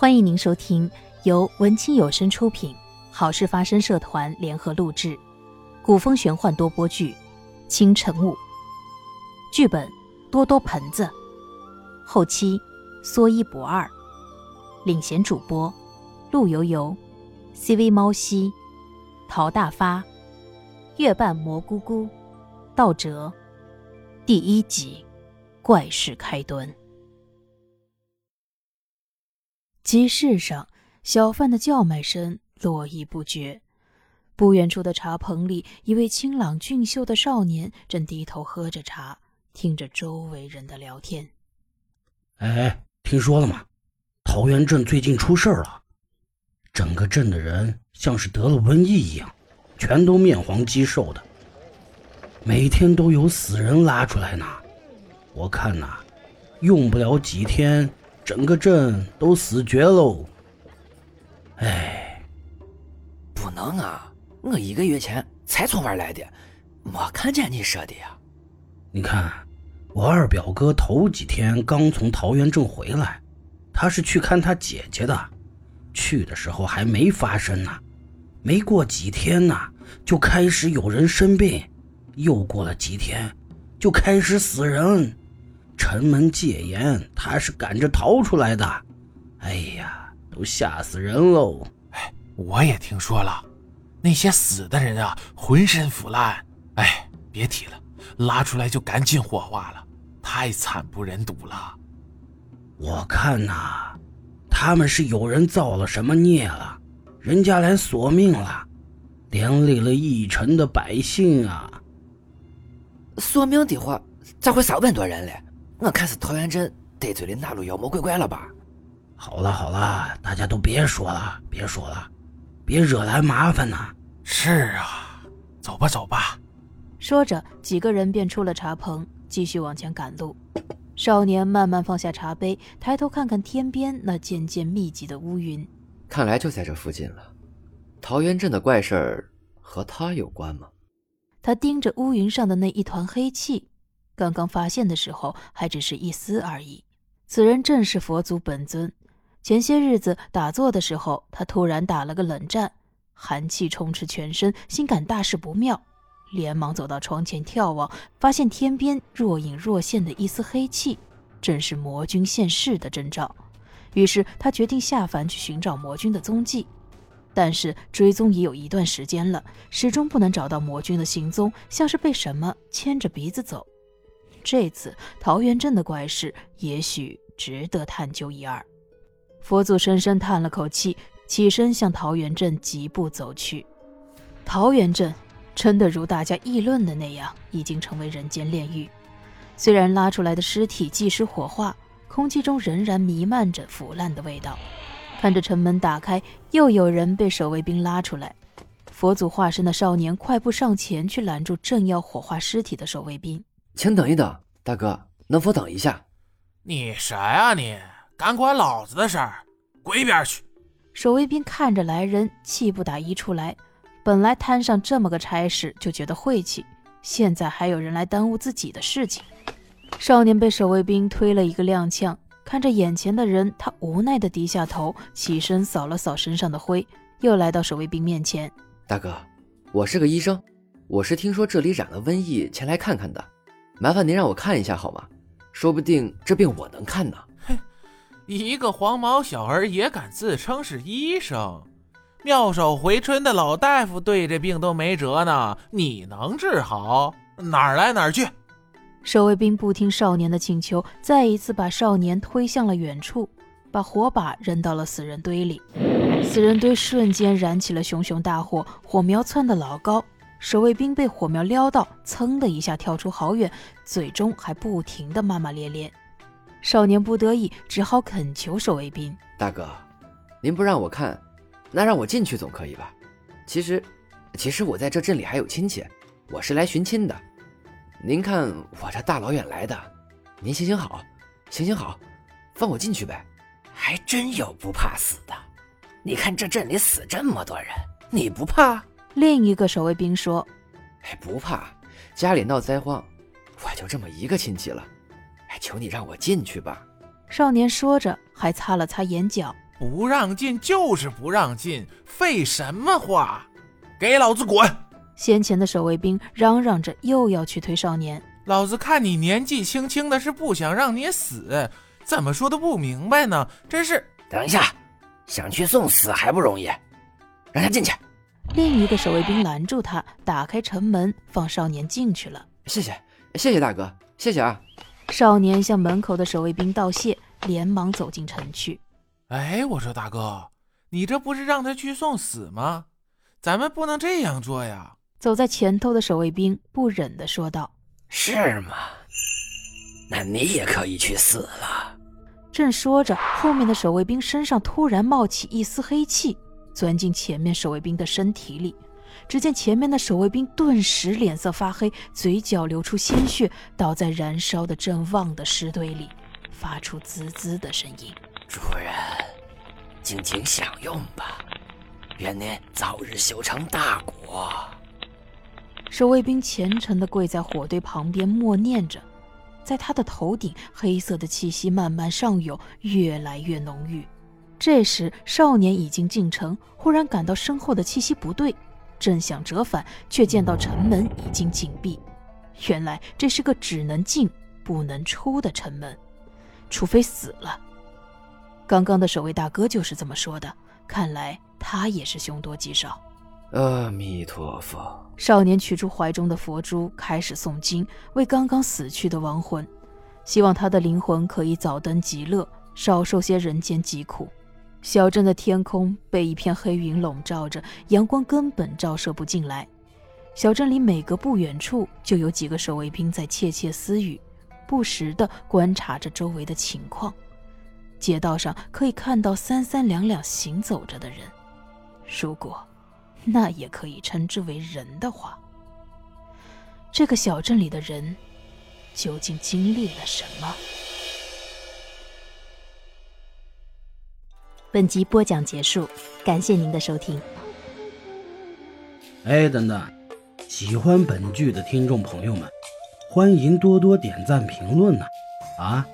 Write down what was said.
欢迎您收听由文清有声出品、好事发生社团联合录制、古风玄幻多播剧《清晨雾》，剧本多多盆子，后期说一不二，领衔主播陆游游、CV 猫西、陶大发、月半蘑菇菇、道哲，第一集怪事开端。集市上，小贩的叫卖声络绎不绝。不远处的茶棚里，一位清朗俊秀的少年正低头喝着茶，听着周围人的聊天。哎，听说了吗？桃源镇最近出事了，整个镇的人像是得了瘟疫一样，全都面黄肌瘦的，每天都有死人拉出来呢。我看呐，用不了几天。整个镇都死绝喽！哎，不能啊！我一个月前才从外来的，没看见你说的呀。你看，我二表哥头几天刚从桃源镇回来，他是去看他姐姐的。去的时候还没发生呢，没过几天呢，就开始有人生病，又过了几天，就开始死人。城门戒严，他是赶着逃出来的。哎呀，都吓死人喽！哎，我也听说了，那些死的人啊，浑身腐烂。哎，别提了，拉出来就赶紧火化了，太惨不忍睹了。我看呐，他们是有人造了什么孽了，人家来索命了，连累了一城的百姓啊。索命的话，咋会杀那么多人嘞？我看是桃源镇得罪了哪路妖魔鬼怪了吧？好了好了，大家都别说了，别说了，别惹来麻烦呐。是啊，走吧走吧。说着，几个人便出了茶棚，继续往前赶路。少年慢慢放下茶杯，抬头看看天边那渐渐密集的乌云，看来就在这附近了。桃源镇的怪事儿和他有关吗？他盯着乌云上的那一团黑气。刚刚发现的时候还只是一丝而已，此人正是佛祖本尊。前些日子打坐的时候，他突然打了个冷战，寒气充斥全身，心感大事不妙，连忙走到窗前眺望，发现天边若隐若现的一丝黑气，正是魔君现世的征兆。于是他决定下凡去寻找魔君的踪迹，但是追踪已有一段时间了，始终不能找到魔君的行踪，像是被什么牵着鼻子走。这次桃源镇的怪事，也许值得探究一二。佛祖深深叹了口气，起身向桃源镇疾步走去。桃源镇真的如大家议论的那样，已经成为人间炼狱。虽然拉出来的尸体即使火化，空气中仍然弥漫着腐烂的味道。看着城门打开，又有人被守卫兵拉出来。佛祖化身的少年快步上前去拦住正要火化尸体的守卫兵。请等一等，大哥，能否等一下？你谁啊你？敢管老子的事儿？滚一边去！守卫兵看着来人，气不打一处来。本来摊上这么个差事就觉得晦气，现在还有人来耽误自己的事情。少年被守卫兵推了一个踉跄，看着眼前的人，他无奈的低下头，起身扫了扫身上的灰，又来到守卫兵面前。大哥，我是个医生，我是听说这里染了瘟疫，前来看看的。麻烦您让我看一下好吗？说不定这病我能看呢。哼，一个黄毛小儿也敢自称是医生？妙手回春的老大夫对这病都没辙呢，你能治好？哪儿来哪儿去！守卫兵不听少年的请求，再一次把少年推向了远处，把火把扔到了死人堆里。死人堆瞬间燃起了熊熊大火，火苗窜得老高。守卫兵被火苗撩到，噌的一下跳出好远，嘴中还不停的骂骂咧咧。少年不得已，只好恳求守卫兵：“大哥，您不让我看，那让我进去总可以吧？其实，其实我在这镇里还有亲戚，我是来寻亲的。您看我这大老远来的，您行行好，行行好，放我进去呗。还真有不怕死的，你看这镇里死这么多人，你不怕？”另一个守卫兵说：“哎，不怕，家里闹灾荒，我就这么一个亲戚了。哎，求你让我进去吧。”少年说着，还擦了擦眼角，不让进就是不让进，废什么话？给老子滚！先前的守卫兵嚷嚷着又要去推少年，老子看你年纪轻轻的，是不想让你死，怎么说都不明白呢？真是……等一下，想去送死还不容易，让他进去。另一个守卫兵拦住他，打开城门，放少年进去了。谢谢，谢谢大哥，谢谢啊！少年向门口的守卫兵道谢，连忙走进城去。哎，我说大哥，你这不是让他去送死吗？咱们不能这样做呀！走在前头的守卫兵不忍地说道：“是吗？那你也可以去死了。”正说着，后面的守卫兵身上突然冒起一丝黑气，钻进前面守卫兵的身体里。只见前面的守卫兵顿时脸色发黑，嘴角流出鲜血，倒在燃烧的正旺的尸堆里，发出滋滋的声音。主人，尽情享用吧，愿您早日修成大果。守卫兵虔诚地跪在火堆旁边，默念着。在他的头顶，黑色的气息慢慢上涌，越来越浓郁。这时，少年已经进城，忽然感到身后的气息不对。正想折返，却见到城门已经紧闭。原来这是个只能进不能出的城门，除非死了。刚刚的守卫大哥就是这么说的。看来他也是凶多吉少。阿弥陀佛。少年取出怀中的佛珠，开始诵经，为刚刚死去的亡魂，希望他的灵魂可以早登极乐，少受些人间疾苦。小镇的天空被一片黑云笼罩着，阳光根本照射不进来。小镇里每隔不远处就有几个守卫兵在窃窃私语，不时地观察着周围的情况。街道上可以看到三三两两行走着的人，如果那也可以称之为人的话，这个小镇里的人究竟经历了什么？本集播讲结束，感谢您的收听。哎，等等，喜欢本剧的听众朋友们，欢迎多多点赞评论呢！啊。